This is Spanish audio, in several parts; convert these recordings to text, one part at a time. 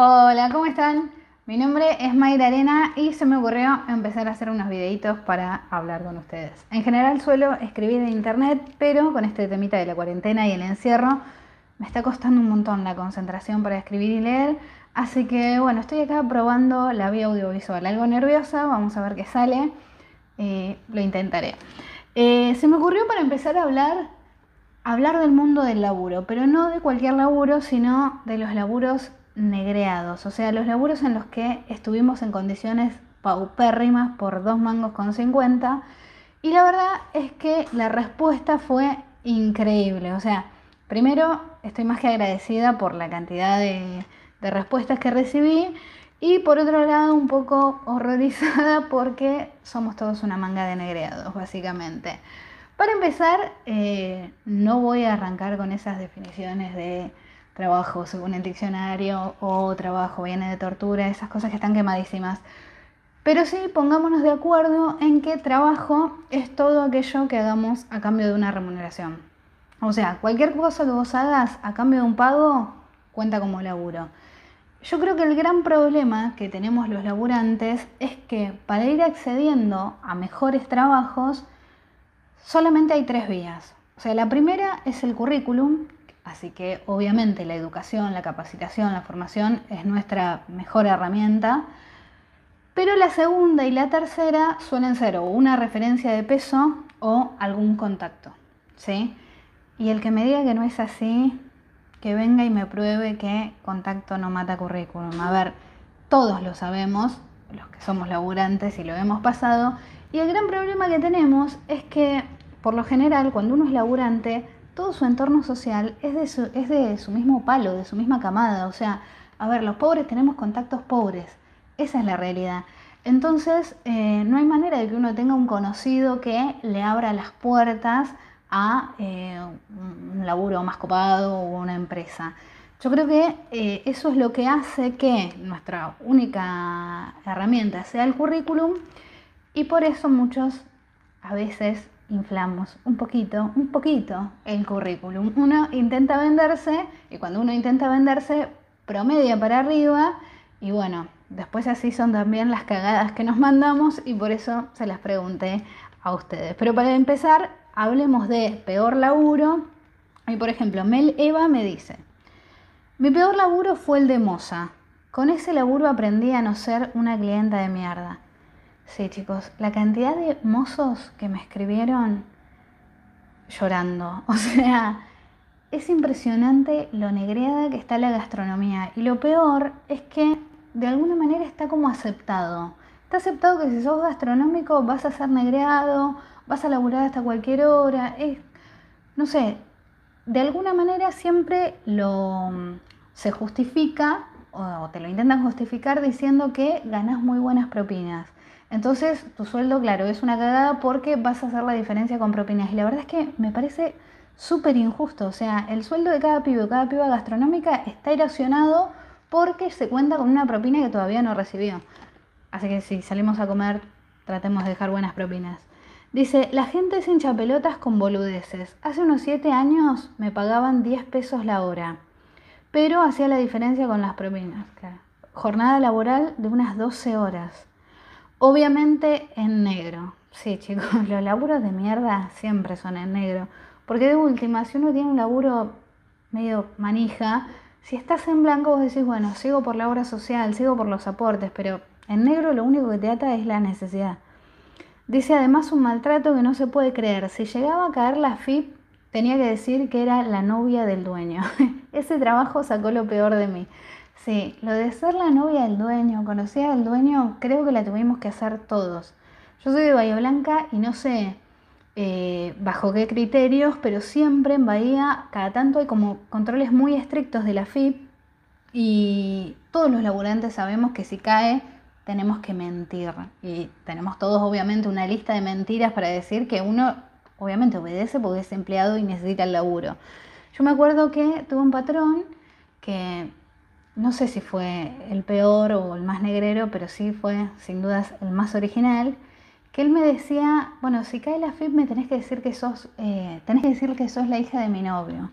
Hola, ¿cómo están? Mi nombre es Mayra Arena y se me ocurrió empezar a hacer unos videitos para hablar con ustedes. En general suelo escribir en internet, pero con este temita de la cuarentena y el encierro me está costando un montón la concentración para escribir y leer. Así que bueno, estoy acá probando la vía audiovisual. Algo nerviosa, vamos a ver qué sale. Lo intentaré. Eh, se me ocurrió para empezar a hablar, hablar del mundo del laburo, pero no de cualquier laburo, sino de los laburos negreados, o sea, los laburos en los que estuvimos en condiciones paupérrimas por dos mangos con 50. Y la verdad es que la respuesta fue increíble. O sea, primero estoy más que agradecida por la cantidad de, respuestas que recibí. Y por otro lado, un poco horrorizada porque somos todos una manga de negreados, básicamente. Para empezar, eh, no voy a arrancar con esas definiciones de trabajo según el diccionario o trabajo viene de tortura, esas cosas que están quemadísimas. Pero sí, pongámonos de acuerdo en que trabajo es todo aquello que hagamos a cambio de una remuneración. O sea, cualquier cosa que vos hagas a cambio de un pago cuenta como laburo. Yo creo que el gran problema que tenemos los laburantes es que para ir accediendo a mejores trabajos solamente hay tres vías. O sea, la primera es el currículum, Así que obviamente la educación, la capacitación, la formación es nuestra mejor herramienta. Pero la segunda y la tercera suelen ser o una referencia de peso o algún contacto. ¿sí? Y el que me diga que no es así, que venga y me pruebe que contacto no mata currículum. A ver, todos lo sabemos, los que somos laburantes y lo hemos pasado. Y el gran problema que tenemos es que, por lo general, cuando uno es laburante, todo su entorno social es de su, es de su mismo palo, de su misma camada. O sea, a ver, los pobres tenemos contactos pobres. Esa es la realidad. Entonces, eh, no hay manera de que uno tenga un conocido que le abra las puertas a eh, un laburo más copado o una empresa. Yo creo que eh, eso es lo que hace que nuestra única herramienta sea el currículum y por eso muchos a veces inflamos un poquito, un poquito el currículum. Uno intenta venderse y cuando uno intenta venderse promedia para arriba y bueno, después así son también las cagadas que nos mandamos y por eso se las pregunté a ustedes. Pero para empezar, hablemos de peor laburo. Y por ejemplo, Mel Eva me dice, mi peor laburo fue el de moza. Con ese laburo aprendí a no ser una clienta de mierda. Sí, chicos, la cantidad de mozos que me escribieron llorando. O sea, es impresionante lo negreada que está la gastronomía. Y lo peor es que de alguna manera está como aceptado. Está aceptado que si sos gastronómico vas a ser negreado, vas a laburar hasta cualquier hora. Es, no sé, de alguna manera siempre lo se justifica o te lo intentan justificar diciendo que ganas muy buenas propinas. Entonces, tu sueldo, claro, es una cagada porque vas a hacer la diferencia con propinas. Y la verdad es que me parece súper injusto. O sea, el sueldo de cada pibe, cada piba gastronómica está erosionado porque se cuenta con una propina que todavía no recibió. Así que si salimos a comer, tratemos de dejar buenas propinas. Dice, la gente se hincha pelotas con boludeces. Hace unos 7 años me pagaban 10 pesos la hora, pero hacía la diferencia con las propinas. Jornada laboral de unas 12 horas. Obviamente en negro. Sí, chicos, los laburos de mierda siempre son en negro. Porque de última, si uno tiene un laburo medio manija, si estás en blanco vos decís, bueno, sigo por la obra social, sigo por los aportes, pero en negro lo único que te ata es la necesidad. Dice además un maltrato que no se puede creer. Si llegaba a caer la FIP, tenía que decir que era la novia del dueño. Ese trabajo sacó lo peor de mí. Sí, lo de ser la novia del dueño, conocida del dueño, creo que la tuvimos que hacer todos. Yo soy de Bahía Blanca y no sé eh, bajo qué criterios, pero siempre en Bahía, cada tanto hay como controles muy estrictos de la FIP y todos los laburantes sabemos que si cae tenemos que mentir. Y tenemos todos obviamente una lista de mentiras para decir que uno obviamente obedece porque es empleado y necesita el laburo. Yo me acuerdo que tuve un patrón que no sé si fue el peor o el más negrero, pero sí fue sin dudas el más original, que él me decía, bueno, si cae la FIP me tenés que decir que sos, eh, tenés que decir que sos la hija de mi novio.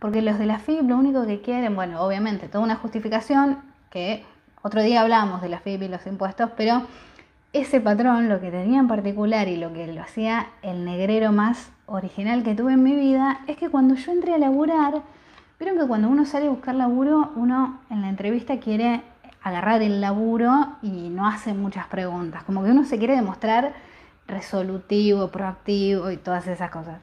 Porque los de la FIP lo único que quieren, bueno, obviamente, toda una justificación, que otro día hablamos de la FIP y los impuestos, pero ese patrón, lo que tenía en particular y lo que lo hacía el negrero más original que tuve en mi vida, es que cuando yo entré a laburar, vieron que cuando uno sale a buscar laburo, uno en la entrevista quiere agarrar el laburo y no hace muchas preguntas, como que uno se quiere demostrar resolutivo, proactivo y todas esas cosas.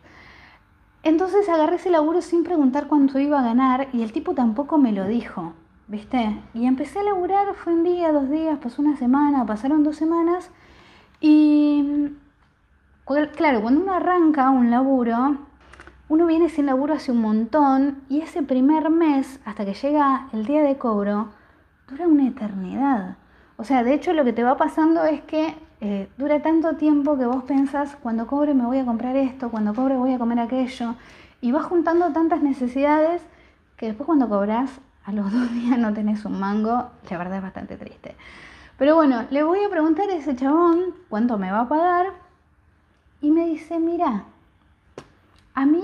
Entonces agarré ese laburo sin preguntar cuánto iba a ganar y el tipo tampoco me lo dijo. ¿viste? Y empecé a laburar, fue un día, dos días, pasó una semana, pasaron dos semanas. Y claro, cuando uno arranca un laburo, uno viene sin laburo hace un montón y ese primer mes, hasta que llega el día de cobro, dura una eternidad. O sea, de hecho lo que te va pasando es que eh, dura tanto tiempo que vos pensás, cuando cobre me voy a comprar esto, cuando cobre voy a comer aquello, y vas juntando tantas necesidades que después cuando cobras a los dos días no tenés un mango, la verdad es bastante triste. Pero bueno, le voy a preguntar a ese chabón cuánto me va a pagar y me dice, mira, a mí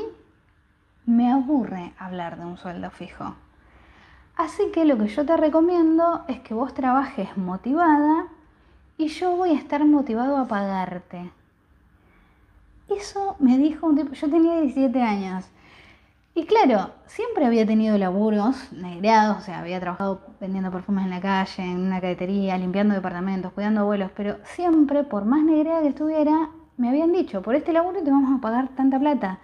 me aburre hablar de un sueldo fijo. Así que lo que yo te recomiendo es que vos trabajes motivada y yo voy a estar motivado a pagarte. Eso me dijo un tipo, yo tenía 17 años y claro, siempre había tenido laburos negreados, o sea, había trabajado vendiendo perfumes en la calle, en una cadetería, limpiando departamentos, cuidando abuelos, pero siempre, por más negreada que estuviera, me habían dicho, por este laburo te vamos a pagar tanta plata.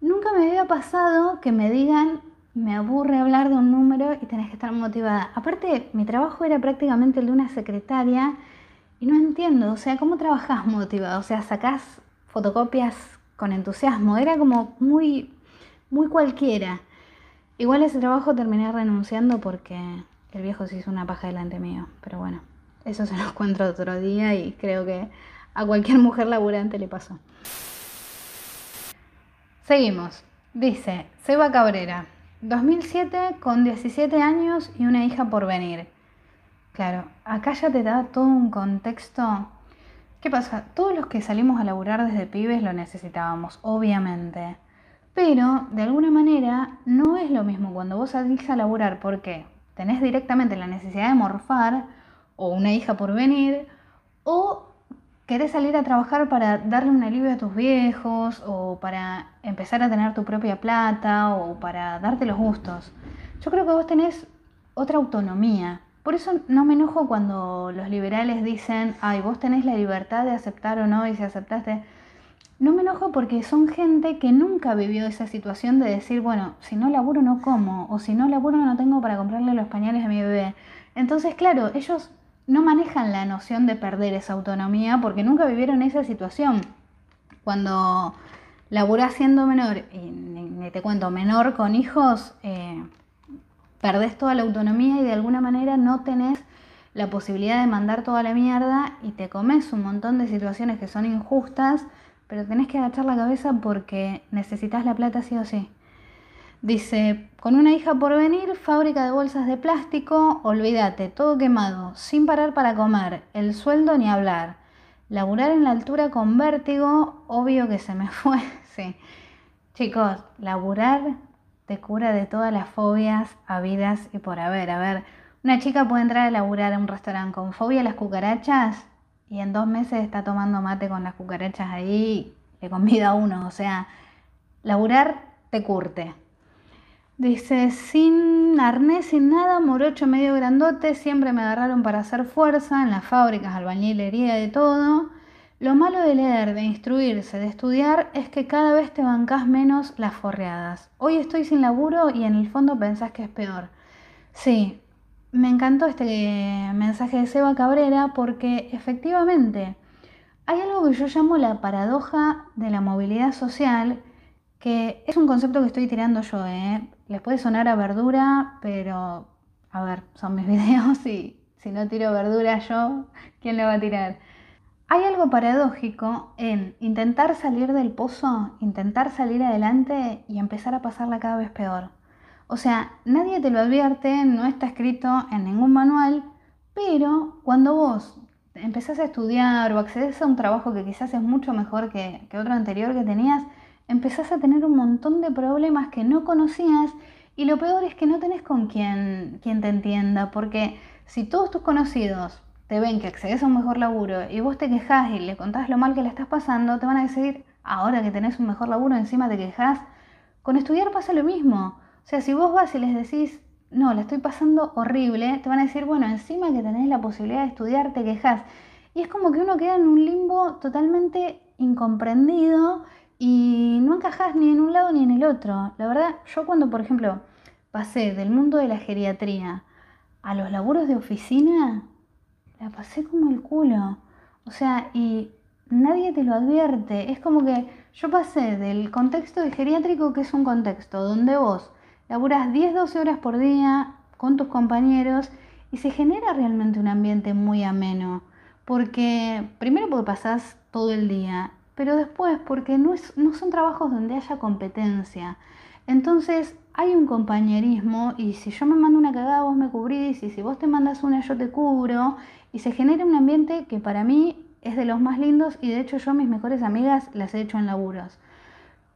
Nunca me había pasado que me digan, me aburre hablar de un número y tenés que estar motivada. Aparte, mi trabajo era prácticamente el de una secretaria y no entiendo, o sea, ¿cómo trabajás motivada? O sea, sacás fotocopias con entusiasmo, era como muy muy cualquiera. Igual ese trabajo terminé renunciando porque el viejo se hizo una paja delante mío. Pero bueno, eso se lo cuento otro día y creo que a cualquier mujer laburante le pasó. Seguimos. Dice Seba Cabrera, 2007 con 17 años y una hija por venir. Claro, acá ya te da todo un contexto. ¿Qué pasa? Todos los que salimos a laburar desde pibes lo necesitábamos, obviamente. Pero de alguna manera no es lo mismo cuando vos salís a laburar porque tenés directamente la necesidad de morfar o una hija por venir o querés salir a trabajar para darle un alivio a tus viejos o para empezar a tener tu propia plata o para darte los gustos. Yo creo que vos tenés otra autonomía. Por eso no me enojo cuando los liberales dicen, ay, vos tenés la libertad de aceptar o no y si aceptaste no me enojo porque son gente que nunca vivió esa situación de decir, bueno, si no laburo no como, o si no laburo no tengo para comprarle los pañales a mi bebé. Entonces, claro, ellos no manejan la noción de perder esa autonomía porque nunca vivieron esa situación. Cuando laburás siendo menor, y te cuento, menor con hijos, eh, perdés toda la autonomía y de alguna manera no tenés la posibilidad de mandar toda la mierda y te comes un montón de situaciones que son injustas pero tenés que agachar la cabeza porque necesitas la plata sí o sí. Dice, con una hija por venir, fábrica de bolsas de plástico, olvídate, todo quemado, sin parar para comer, el sueldo ni hablar. Laburar en la altura con vértigo, obvio que se me fue, sí. Chicos, laburar te cura de todas las fobias habidas y por haber. A ver, una chica puede entrar a laburar a un restaurante con fobia a las cucarachas y en dos meses está tomando mate con las cucarachas ahí, le convida a uno, o sea, laburar te curte. Dice, sin arnés, sin nada, morocho medio grandote, siempre me agarraron para hacer fuerza en las fábricas, albañilería, de todo. Lo malo de leer, de instruirse, de estudiar, es que cada vez te bancás menos las forreadas. Hoy estoy sin laburo y en el fondo pensás que es peor. Sí, me encantó este mensaje de Seba Cabrera porque efectivamente hay algo que yo llamo la paradoja de la movilidad social, que es un concepto que estoy tirando yo, ¿eh? Les puede sonar a verdura, pero a ver, son mis videos y si no tiro verdura yo, ¿quién le va a tirar? Hay algo paradójico en intentar salir del pozo, intentar salir adelante y empezar a pasarla cada vez peor. O sea, nadie te lo advierte, no está escrito en ningún manual, pero cuando vos empezás a estudiar o accedes a un trabajo que quizás es mucho mejor que, otro anterior que tenías, empezás a tener un montón de problemas que no conocías Y lo peor es que no tenés con quien, quien te entienda, porque si todos tus conocidos te ven que accedes a un mejor laburo y vos te quejas y le contás lo mal que le estás pasando, te van a decir, ahora que tenés un mejor laburo, encima te quejas. Con estudiar pasa lo mismo. O sea, si vos vas y les decís, no, la estoy pasando horrible, te van a decir, bueno, encima que tenés la posibilidad de estudiar, te quejas. Y es como que uno queda en un limbo totalmente incomprendido y no encajas ni en un lado ni en el otro. La verdad, yo cuando, por ejemplo, pasé del mundo de la geriatría a los laburos de oficina, la pasé como el culo. O sea, y nadie te lo advierte. Es como que yo pasé del contexto de geriátrico, que es un contexto donde vos laburas 10-12 horas por día con tus compañeros y se genera realmente un ambiente muy ameno. Porque primero porque pasás todo el día, pero después porque no, es, no son trabajos donde haya competencia. Entonces hay un compañerismo y si yo me mando una cagada vos me cubrís y si vos te mandas una yo te cubro y se genera un ambiente que para mí es de los más lindos y de hecho yo mis mejores amigas las he hecho en laburos.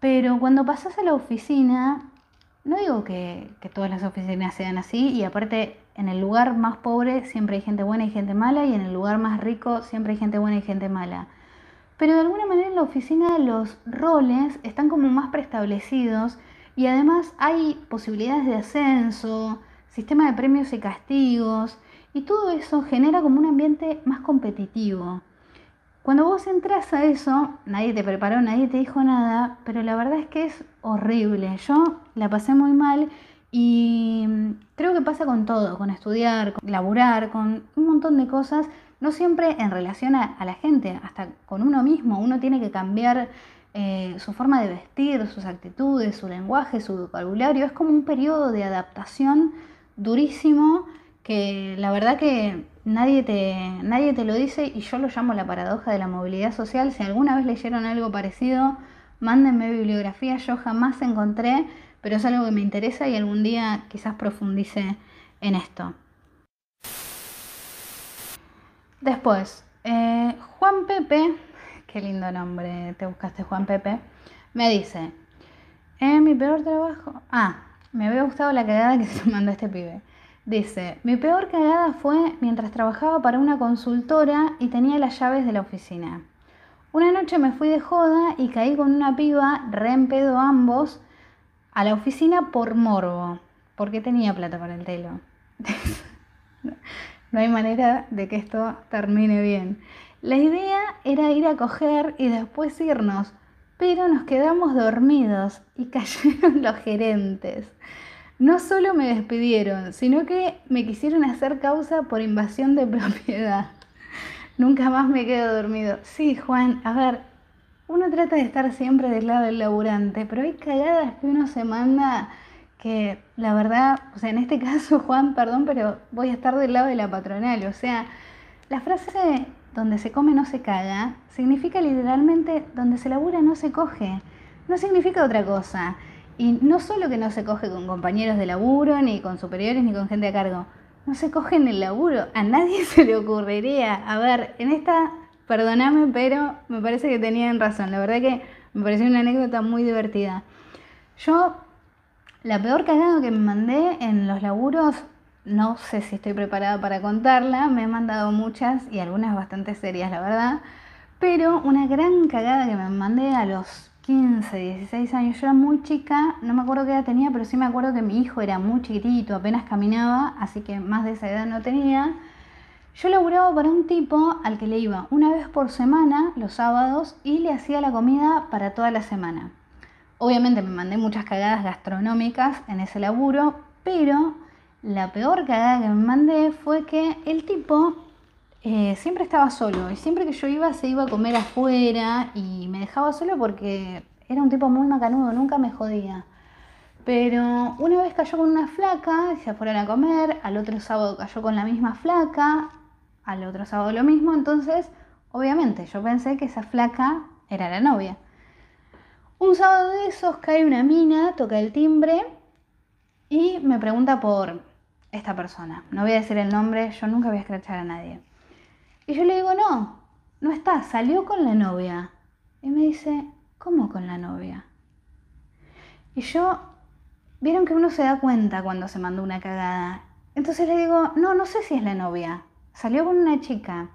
Pero cuando pasas a la oficina, no digo que, que, todas las oficinas sean así y aparte en el lugar más pobre siempre hay gente buena y gente mala y en el lugar más rico siempre hay gente buena y gente mala. Pero de alguna manera en la oficina los roles están como más preestablecidos y además hay posibilidades de ascenso, sistema de premios y castigos y todo eso genera como un ambiente más competitivo. Cuando vos entras a eso, nadie te preparó, nadie te dijo nada, pero la verdad es que es horrible. Yo la pasé muy mal y creo que pasa con todo, con estudiar, con laburar, con un montón de cosas, no siempre en relación a, la gente, hasta con uno mismo. Uno tiene que cambiar eh, su forma de vestir, sus actitudes, su lenguaje, su vocabulario. Es como un periodo de adaptación durísimo que la verdad que nadie te, nadie te lo dice y yo lo llamo la paradoja de la movilidad social. Si alguna vez leyeron algo parecido, mándenme bibliografía, yo jamás encontré, pero es algo que me interesa y algún día quizás profundice en esto. Después, eh, Juan Pepe, qué lindo nombre te buscaste Juan Pepe, me dice, eh, mi peor trabajo, ah, me había gustado la cagada que se mandó este pibe. Dice, mi peor cagada fue mientras trabajaba para una consultora y tenía las llaves de la oficina. Una noche me fui de joda y caí con una piba, re en pedo ambos, a la oficina por morbo, porque tenía plata para el telo. no hay manera de que esto termine bien. La idea era ir a coger y después irnos, pero nos quedamos dormidos y cayeron los gerentes. No solo me despidieron, sino que me quisieron hacer causa por invasión de propiedad. Nunca más me quedo dormido. Sí, Juan, a ver, uno trata de estar siempre del lado del laburante, pero hay cagadas que uno se manda que la verdad, o sea, en este caso, Juan, perdón, pero voy a estar del lado de la patronal. O sea, la frase donde se come no se caga significa literalmente donde se labura no se coge. No significa otra cosa. Y no solo que no se coge con compañeros de laburo, ni con superiores, ni con gente a cargo. No se coge en el laburo. A nadie se le ocurriría. A ver, en esta, perdóname, pero me parece que tenían razón. La verdad que me pareció una anécdota muy divertida. Yo, la peor cagada que me mandé en los laburos, no sé si estoy preparada para contarla. Me he mandado muchas y algunas bastante serias, la verdad. Pero una gran cagada que me mandé a los 15, 16 años, yo era muy chica, no me acuerdo qué edad tenía, pero sí me acuerdo que mi hijo era muy chiquitito, apenas caminaba, así que más de esa edad no tenía. Yo laburaba para un tipo al que le iba una vez por semana, los sábados, y le hacía la comida para toda la semana. Obviamente me mandé muchas cagadas gastronómicas en ese laburo, pero la peor cagada que me mandé fue que el tipo eh, siempre estaba solo y siempre que yo iba se iba a comer afuera y me dejaba solo porque era un tipo muy macanudo, nunca me jodía. Pero una vez cayó con una flaca, se fueron a comer, al otro sábado cayó con la misma flaca, al otro sábado lo mismo, entonces obviamente yo pensé que esa flaca era la novia. Un sábado de esos cae una mina, toca el timbre y me pregunta por esta persona. No voy a decir el nombre, yo nunca voy a escrachar a nadie. Y yo le digo, no, no está, salió con la novia. Y me dice, ¿cómo con la novia? Y yo vieron que uno se da cuenta cuando se mandó una cagada. Entonces le digo, no, no sé si es la novia. Salió con una chica.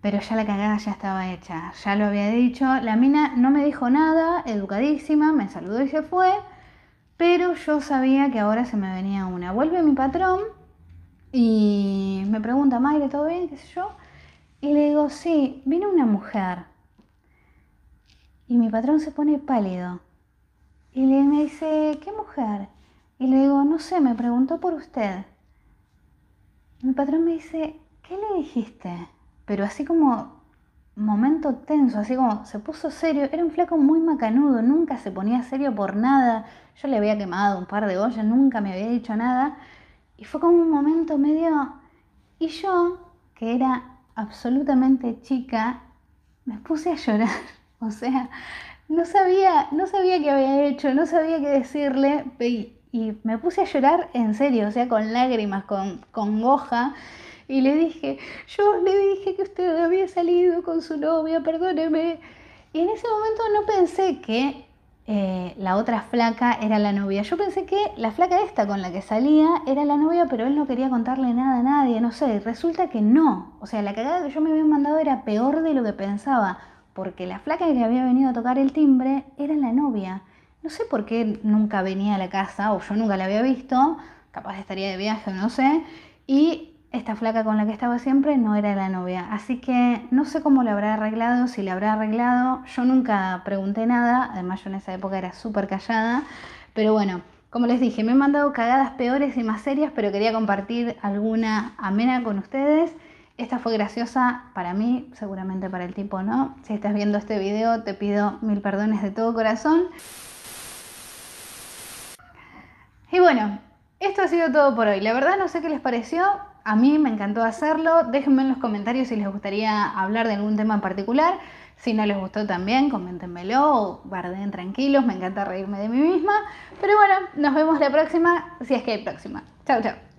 Pero ya la cagada ya estaba hecha, ya lo había dicho. La mina no me dijo nada, educadísima, me saludó y se fue. Pero yo sabía que ahora se me venía una. Vuelve mi patrón y me pregunta, Mayre, ¿todo bien? ¿Qué sé yo? Y le digo, sí, vino una mujer. Y mi patrón se pone pálido. Y le, me dice, ¿qué mujer? Y le digo, no sé, me preguntó por usted. Mi patrón me dice, ¿qué le dijiste? Pero así como momento tenso, así como se puso serio. Era un flaco muy macanudo, nunca se ponía serio por nada. Yo le había quemado un par de ollas, nunca me había dicho nada. Y fue como un momento medio... Y yo, que era absolutamente chica, me puse a llorar. O sea, no sabía, no sabía qué había hecho, no sabía qué decirle. Y, me puse a llorar en serio, o sea, con lágrimas, con congoja. Y le dije, yo le dije que usted había salido con su novia, perdóneme. Y en ese momento no pensé que eh, la otra flaca era la novia. Yo pensé que la flaca esta con la que salía era la novia, pero él no quería contarle nada a nadie, no sé. Resulta que no. O sea, la cagada que yo me había mandado era peor de lo que pensaba, porque la flaca que había venido a tocar el timbre era la novia. No sé por qué nunca venía a la casa, o yo nunca la había visto, capaz estaría de viaje no sé. Y esta flaca con la que estaba siempre no era la novia. Así que no sé cómo le habrá arreglado, si le habrá arreglado. Yo nunca pregunté nada, además yo en esa época era súper callada. Pero bueno, como les dije, me he mandado cagadas peores y más serias, pero quería compartir alguna amena con ustedes. Esta fue graciosa para mí, seguramente para el tipo no. Si estás viendo este video, te pido mil perdones de todo corazón. Y bueno, esto ha sido todo por hoy. La verdad no sé qué les pareció. A mí me encantó hacerlo. Déjenme en los comentarios si les gustaría hablar de algún tema en particular. Si no les gustó también, coméntenmelo o guarden tranquilos. Me encanta reírme de mí misma. Pero bueno, nos vemos la próxima, si es que hay próxima. Chao, chao.